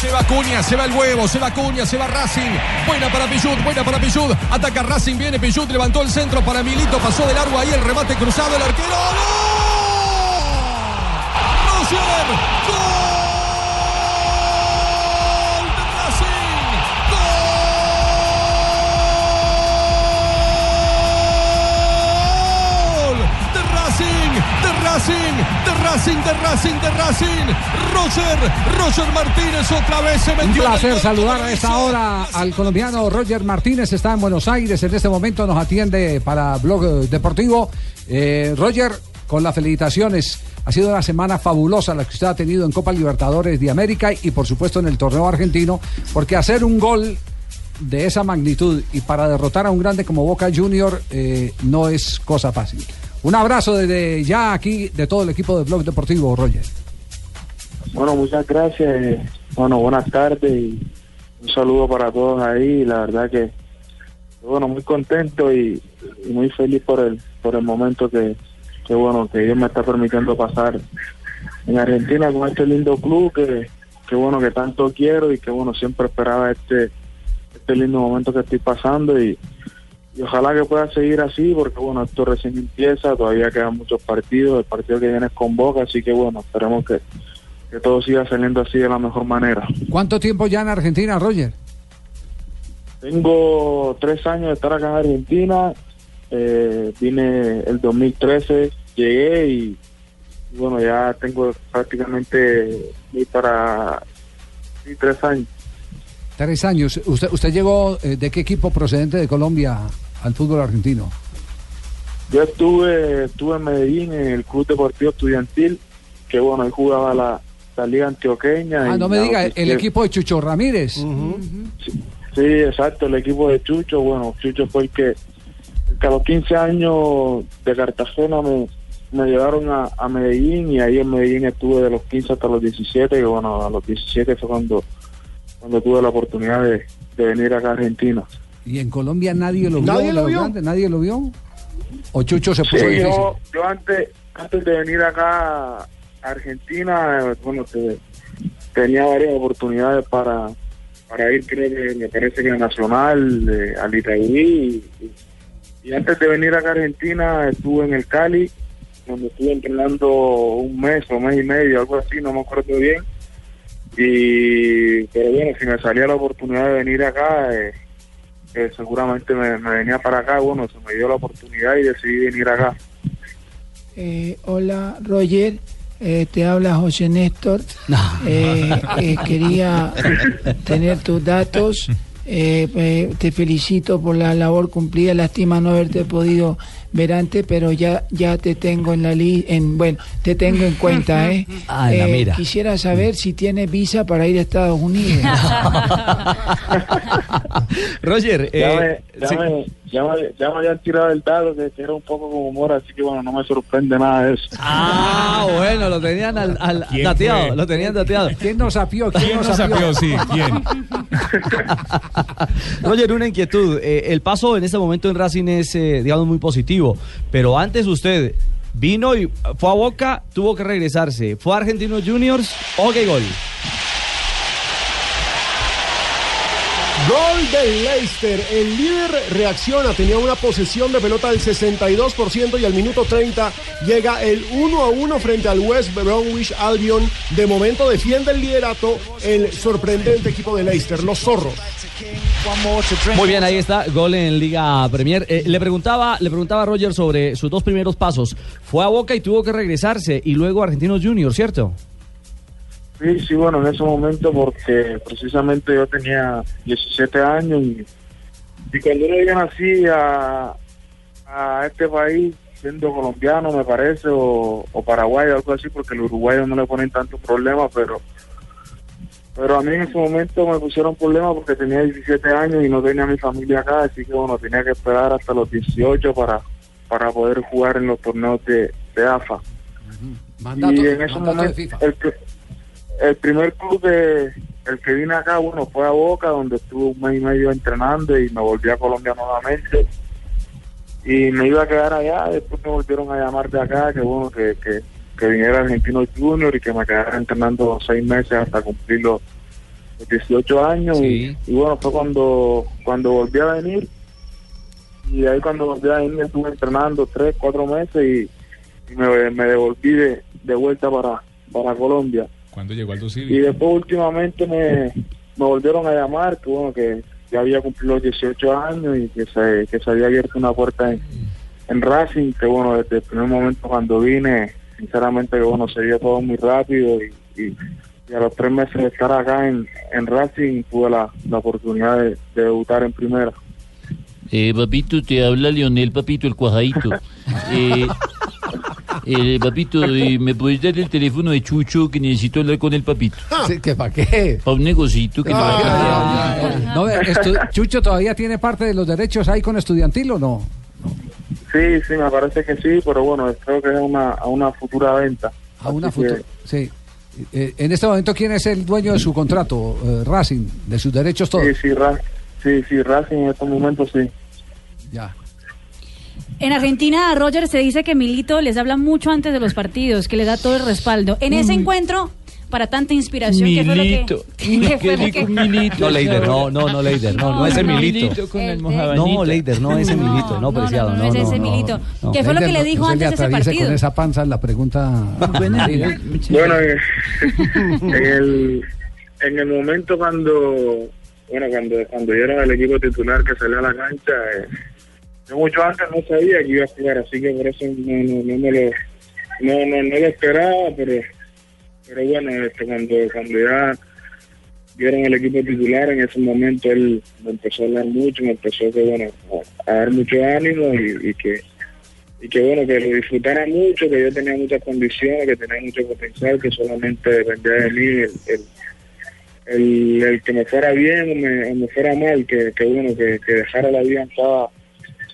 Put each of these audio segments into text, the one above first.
Se va Cuña, se va el huevo, se va Cuña, se va Racing. Buena para Pichut, buena para Pichut. Ataca Racing, viene Pichut, levantó el centro para Milito, pasó de largo ahí el remate cruzado, el arquero. ¡Gol! Racing, de Racing, de Racing, de Racing. Roger, Roger Martínez otra vez se Un metió. el placer saludar a esta hora al colombiano Roger Martínez, está en Buenos Aires, en este momento nos atiende para Blog Deportivo. Eh, Roger, con las felicitaciones, ha sido una semana fabulosa la que usted ha tenido en Copa Libertadores de América y por supuesto en el torneo argentino, porque hacer un gol de esa magnitud y para derrotar a un grande como Boca Junior eh, no es cosa fácil. Un abrazo desde ya aquí de todo el equipo de Blog Deportivo, Roger. Bueno, muchas gracias. Bueno, buenas tardes y un saludo para todos ahí. La verdad que, bueno, muy contento y, y muy feliz por el por el momento que, que, bueno, que Dios me está permitiendo pasar en Argentina con este lindo club que, que bueno, que tanto quiero y que, bueno, siempre esperaba este, este lindo momento que estoy pasando y, y ojalá que pueda seguir así porque, bueno, esto recién empieza, todavía quedan muchos partidos, el partido que viene es con Boca, así que, bueno, esperemos que que todo siga saliendo así de la mejor manera. ¿Cuánto tiempo ya en Argentina, Roger? Tengo tres años de estar acá en Argentina, eh, vine el 2013, llegué y, y bueno, ya tengo prácticamente voy para tres años. Tres años. ¿Usted, usted llegó eh, de qué equipo procedente de Colombia al fútbol argentino? Yo estuve, estuve en Medellín en el Club Deportivo Estudiantil, que bueno, ahí jugaba la, la Liga Antioqueña. Ah, y no me diga, el equipo de Chucho Ramírez. Sí, exacto, el equipo de Chucho, bueno, Chucho fue el que, el que a los 15 años de Cartagena me, me llevaron a, a Medellín y ahí en Medellín estuve de los 15 hasta los 17 y bueno, a los 17 fue cuando, cuando tuve la oportunidad de, de venir acá a Argentina. Y en Colombia nadie lo vio. ¿Nadie lo vio? grandes, ¿Nadie lo vio? ¿O Chucho se Sí, puso difícil? yo, yo antes, antes de venir acá a Argentina, bueno, te- tenía varias oportunidades para, para ir, creo que me parece que a Nacional, eh, al Itaúí, y, y- y antes de venir acá a Argentina estuve en el Cali, donde estuve entrenando un mes o mes y medio, algo así, no me acuerdo bien. Y, pero bueno, si me salía la oportunidad de venir acá, eh, eh, seguramente me, me venía para acá, bueno, se me dio la oportunidad y decidí venir acá. Eh, hola, Roger. Eh, te habla José Néstor. Eh, eh, quería tener tus datos. Eh, eh, te felicito por la labor cumplida. Lástima no haberte podido ver antes, pero ya ya te tengo en la li en bueno, te tengo en cuenta, ¿eh? Ah, en la Eh, mira. Quisiera saber si tienes visa para ir a Estados Unidos. Roger, Ya, eh, me, ya, sí. me, ya, me, ya me habían tirado el dado que, era un poco con humor, así que bueno, no me sorprende nada de eso. Ah, bueno, lo tenían al, al- ¿Quién dateado, fue? lo tenían dateado. ¿Quién nos sapió? ¿Quién nos sapió? Sí, ¿quién? Roger, una inquietud. Eh, el paso en este momento en Racing es, eh, digamos, muy positivo. Pero antes usted vino y fue a Boca, tuvo que regresarse. Fue a Argentinos Juniors, ok, gol. Gol del Leicester. El líder reacciona, tenía una posesión de pelota del 62% y al minuto 30 llega el 1 a 1 frente al West Bromwich Albion. De momento defiende el liderato el sorprendente equipo de Leicester, los zorros. Muy bien, ahí está, gol en Liga Premier. Eh, le preguntaba, le preguntaba a Roger sobre sus dos primeros pasos. Fue a Boca y tuvo que regresarse y luego Argentinos Juniors, ¿cierto? Sí, sí, bueno, en ese momento porque precisamente yo tenía 17 años y, y cuando uno viene así a, a este país, siendo colombiano, me parece, o, o paraguayo, algo así, porque los uruguayos no le ponen tanto problema, pero pero a mí en ese momento me pusieron problema porque tenía 17 años y no tenía mi familia acá, así que bueno, tenía que esperar hasta los 18 para, para poder jugar en los torneos de, de AFA. Mandato- y en ese de momento, FIFA. el, el primer club que el que vine acá, bueno, fue a Boca, donde estuve un mes y medio entrenando y me volví a Colombia nuevamente. Y me iba a quedar allá, después me volvieron a llamar de acá, que bueno, que, que, que viniera Argentino Junior y que me quedara entrenando seis meses hasta cumplir los, los 18 años. Y, y bueno, fue cuando, cuando volví a venir. Y ahí cuando volví a venir estuve entrenando tres, cuatro meses y, y me, me devolví de, de vuelta para, para Colombia. ¿Cuándo llegó Aldo Y Civi? después últimamente me, me volvieron a llamar, que bueno, que ya había cumplido los 18 años y que se, que se había abierto una puerta en, en Racing, que bueno, desde el primer momento cuando vine, sinceramente que bueno, se dio todo muy rápido y, y, y a los tres meses de estar acá en, en Racing tuve la, la oportunidad de, de debutar en primera. Eh, papito, te habla Leonel, papito, el cuajadito. Eh, eh, papito, eh, ¿me puedes dar el teléfono de Chucho que necesito hablar con el papito? Sí, ¿que ¿Para qué? Para un negocito que le va a cambiar. No, estu- Chucho todavía tiene parte de los derechos ahí con estudiantil o no? Sí, sí, me parece que sí, pero bueno, creo que es una, a una futura venta. A una futura. Sí. Eh, en este momento, ¿quién es el dueño de su contrato? Eh, Racing, de sus derechos todos. Sí, sí, Ra- sí, sí, Racing en estos momentos sí. Ya. En Argentina, Roger se dice que Milito les habla mucho antes de los partidos, que le da todo el respaldo. En ese encuentro, para tanta inspiración, ¿qué fue lo que, Milito. qué fue lo que- No, Leider, no, no, no, Leider, no, no, ese Milito. con el No, Leider, no ese Milito, no, preciado, no, es no, ese no, Milito. no. ¿Qué fue lo que le No- dijo no antes de ese partido? con esa panza la pregunta. Bueno, eh, en el, en el momento cuando, bueno, cuando, cuando yo era el equipo titular que salió a la cancha, eh, yo mucho antes no sabía que iba a jugar, así que por eso no, no, no me lo, no, no, no lo esperaba, pero, pero bueno, este, cuando, cuando ya vieron el equipo titular, en ese momento él me empezó a hablar mucho, me empezó que, bueno, a, dar mucho ánimo y, que y que bueno, que lo disfrutara mucho, que yo tenía muchas condiciones, que tenía mucho potencial, que solamente dependía de mí el, el, el- el que me fuera bien o me, me fuera mal, que, que bueno, que, que dejara la vida en cada,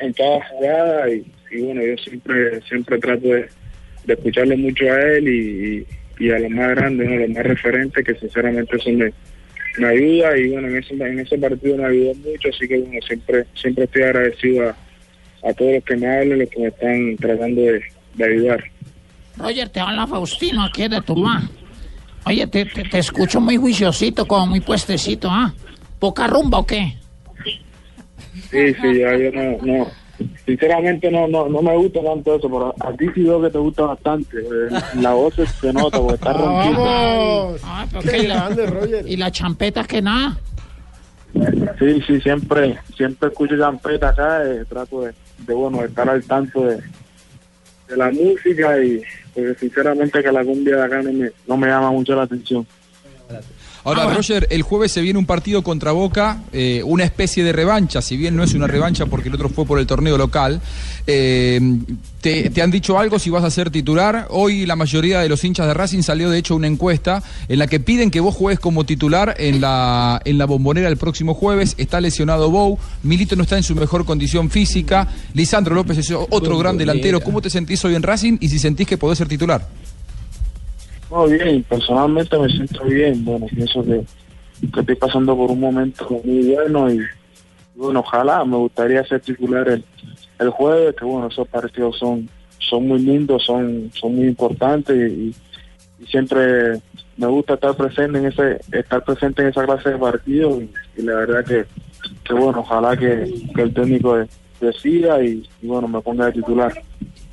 en cada jugada y, bueno, yo siempre siempre trato de, de escucharle mucho a él y, y, a los más grandes, ¿no? los más referentes, que sinceramente eso me, me ayuda y bueno, en ese, en ese partido me ayudó mucho, así que bueno, siempre, siempre estoy agradecido a, a todos los que me hablan, los que me están tratando de, de ayudar. Roger, te habla Faustino, aquí de Tuluá. Oye, te, te, te escucho muy juiciosito, como muy puestecito, ¿ah? ¿Poca rumba o qué? Sí, sí, ya yo no, no, sinceramente no, no, no me gusta tanto eso, pero a ti sí veo que te gusta bastante, eh, la voz se- nota porque está ronquita. Ay, pero Qué ¿qué? ¿Y la- grande, Roger. ¿Y la champeta que nada? Sí, sí, siempre, siempre escucho champeta acá, eh, trato de, de, bueno, de estar al tanto de, de la música y porque sinceramente que la cumbia de acá no me, no me llama mucho la atención. Ahora, Roger, el jueves se viene un partido contra Boca, eh, una especie de revancha, si bien no es una revancha porque el otro fue por el torneo local. Eh, te, te han dicho algo si vas a ser titular? Hoy la mayoría de los hinchas de Racing salió de hecho una encuesta en la que piden que vos juegues como titular en la, en la bombonera el próximo jueves. Está lesionado Bou, Milito no está en su mejor condición física, Lisandro López es otro gran delantero. ¿Cómo te sentís hoy en Racing y si sentís que podés ser titular? Bien, personalmente me siento bien. Bueno, pienso que, que estoy pasando por un momento muy bueno y, bueno, ojalá me gustaría ser titular el, el jueves, que bueno, esos partidos son son muy lindos, son son muy importantes y, siempre me gusta estar presente en ese estar presente en esa clase de partidos y, la verdad que, que bueno, ojalá que, el técnico de- decida y bueno, me ponga de titular.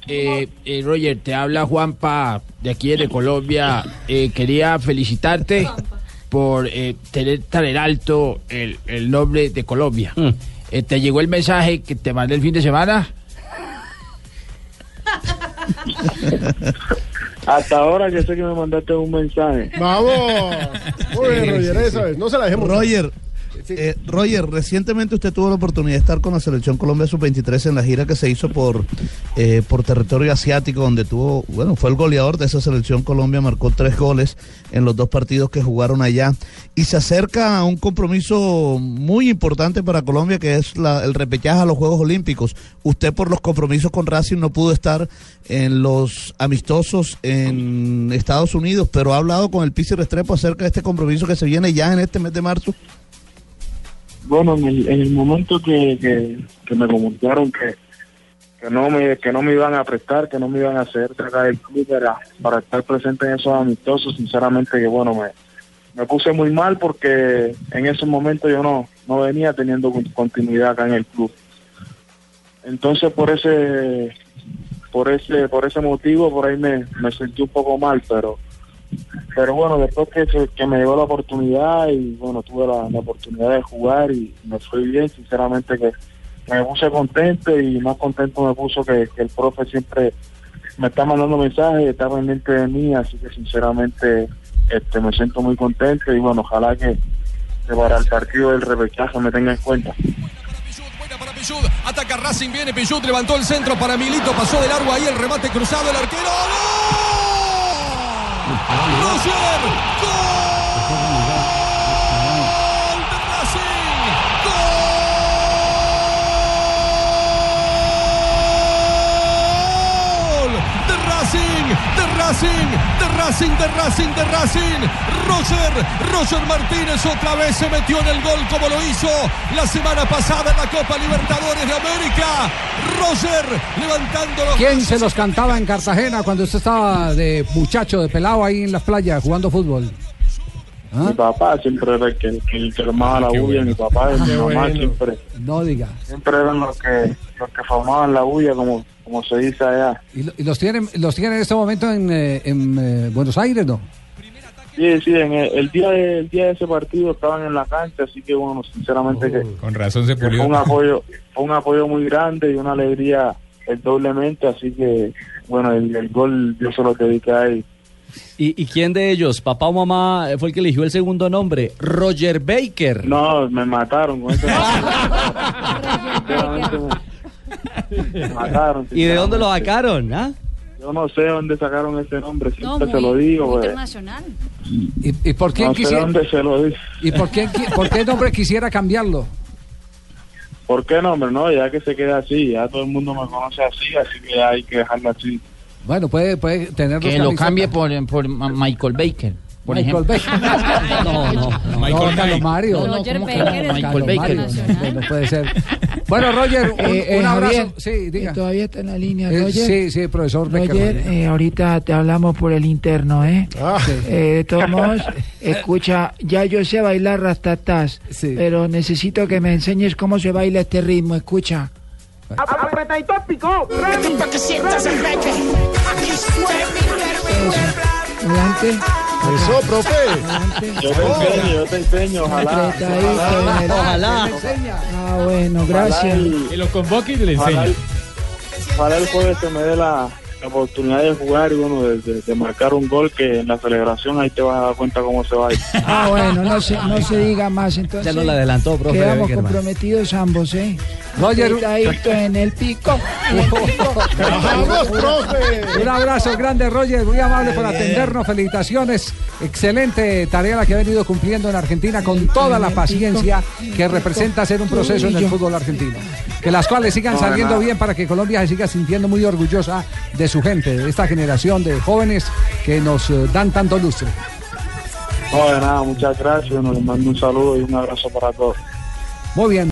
Eh, eh, Roger, te habla Juanpa de aquí de Colombia. Eh, quería felicitarte por eh, tener tan en alto el, el nombre de Colombia. Eh, ¿Te llegó el mensaje que te mandé el fin de semana? Hasta ahora que sé que me mandaste un mensaje. Vamos. Muy bien, Roger, eso es. No se la dejemos. Roger, Eh, Roger, recientemente usted tuvo la oportunidad de estar con la selección Colombia sub-23 en la gira que se hizo por eh, por territorio asiático, donde tuvo, bueno, fue el goleador de esa selección Colombia, marcó tres goles en los dos partidos que jugaron allá y se acerca a un compromiso muy importante para Colombia que es la- el repechaje a los Juegos Olímpicos. Usted por los compromisos con Racing no pudo estar en los amistosos en Estados Unidos, pero ha hablado con el Pizzi Restrepo acerca de este compromiso que se viene ya en este mes de marzo. Bueno, en el, en el momento que, que, me comunicaron que, que no me que no me iban a prestar, que no me iban a hacer sacar el club para, para estar presente en esos amistosos, sinceramente que bueno, me, me puse muy mal porque en ese momento yo no, no venía teniendo con- continuidad acá en el club. Entonces por ese por ese por ese motivo por ahí me, me sentí un poco mal, pero pero bueno, después que, que me llegó la oportunidad y bueno, tuve la, oportunidad de jugar y me fue bien, sinceramente que, me puse contento y más contento me puso que, el profe siempre me está mandando mensajes, está pendiente de mí, así que sinceramente este me siento muy contento y bueno, ojalá que, para el partido del repechaje me tenga en cuenta. Pichud, ataca Racing, viene Pichud, levantó el centro para Milito, pasó de largo ahí el remate cruzado, el arquero. ¡Roger! ¡Gol! de Racing! ¡Gol! De Racing, de Racing, de Racing, de Racing, de Racing. Roger, Roger Martínez otra vez se metió en el gol como lo hizo la semana pasada en la Copa Libertadores de América. Roger levantando los ¿Quién se los cantaba en Cartagena cuando usted estaba de muchacho, de pelado ahí en las playas jugando fútbol? ¿Ah? Mi papá siempre era el que, el que, armaba la bulla, mi papá y mi Qué mamá bueno. siempre, No diga. siempre eran los que, los que formaban la bulla, como, como se dice allá. ¿Y, lo- y los tienen los tienen en este momento en, eh, en, eh, Buenos Aires, no? Sí, sí, en el, el día de, el día de ese partido estaban en la cancha, así que bueno, sinceramente que, Con razón se que fue pulió. un apoyo, fue un apoyo muy grande y una alegría el doblemente, así que bueno, el, el gol yo se lo dediqué a él. ¿Y, y quién de ellos, papá o mamá, fue el que eligió el segundo nombre? Roger Baker. No, me mataron con ese Sinceramente me- mataron. ¿Y de dónde lo sacaron? ah? Yo no sé dónde sacaron ese nombre, No, siempre muy, se lo digo. pues. internacional. ¿Y, y por quién No sé dónde se lo digo. y por qui- por qué nombre quisiera cambiarlo? ¿Por qué no, hombre? No, ya que se queda así, ya todo el mundo me conoce así, así que ya hay que dejarlo así. Bueno, puede puede tener Que lo cambie por, por Michael Baker. Por Michael ejemplo. Baker. No, no, no. No, Carlos Mario. No, no, Roger ¿cómo que Baker no? Michael Baker. Mario. No puede ser. Bueno, Roger, un, Eh, eh, un abrazo. Javier, sí, diga. eh, Todavía está en la línea, Eh, Roger. sí, sí, profesor. Roger, eh, ahorita te hablamos por el interno, ¿eh? Sí. Eh, de todos modos, escucha, ya yo sé bailar rastatás, pero necesito que me enseñes cómo se baila este ritmo, escucha. Apretadito el pico, para que sientas el peque. Aquí Adelante. Eso, profe. Yo te enseño, yo te enseño, ojalá. Ojalá. Ah, bueno, gracias. Y lo convoque y le Ojalá el, ojalá el jueves se me dé la, la oportunidad de jugar y bueno, de, de- de marcar un gol que en la celebración ahí te vas a dar cuenta cómo se baila. Ah, bueno, no se, no se diga más, entonces. Ya nos la adelantó, profe Quedamos Beckerman. comprometidos ambos, ¿eh? Roger. Apretadito en el pico. ¡Vamos, profe! Un abrazo grande, Roger, muy amable por atendernos. Felicitaciones. Excelente tarea la que ha venido cumpliendo en Argentina con toda la paciencia que representa ser un proceso en el fútbol argentino. Que las cuales sigan No, saliendo bien para que Colombia se siga sintiendo muy orgullosa de su gente, de esta generación de jóvenes que nos eh, dan tanto lustre. No, de nada, muchas gracias. Les mando un saludo y un abrazo para todos. Muy bien.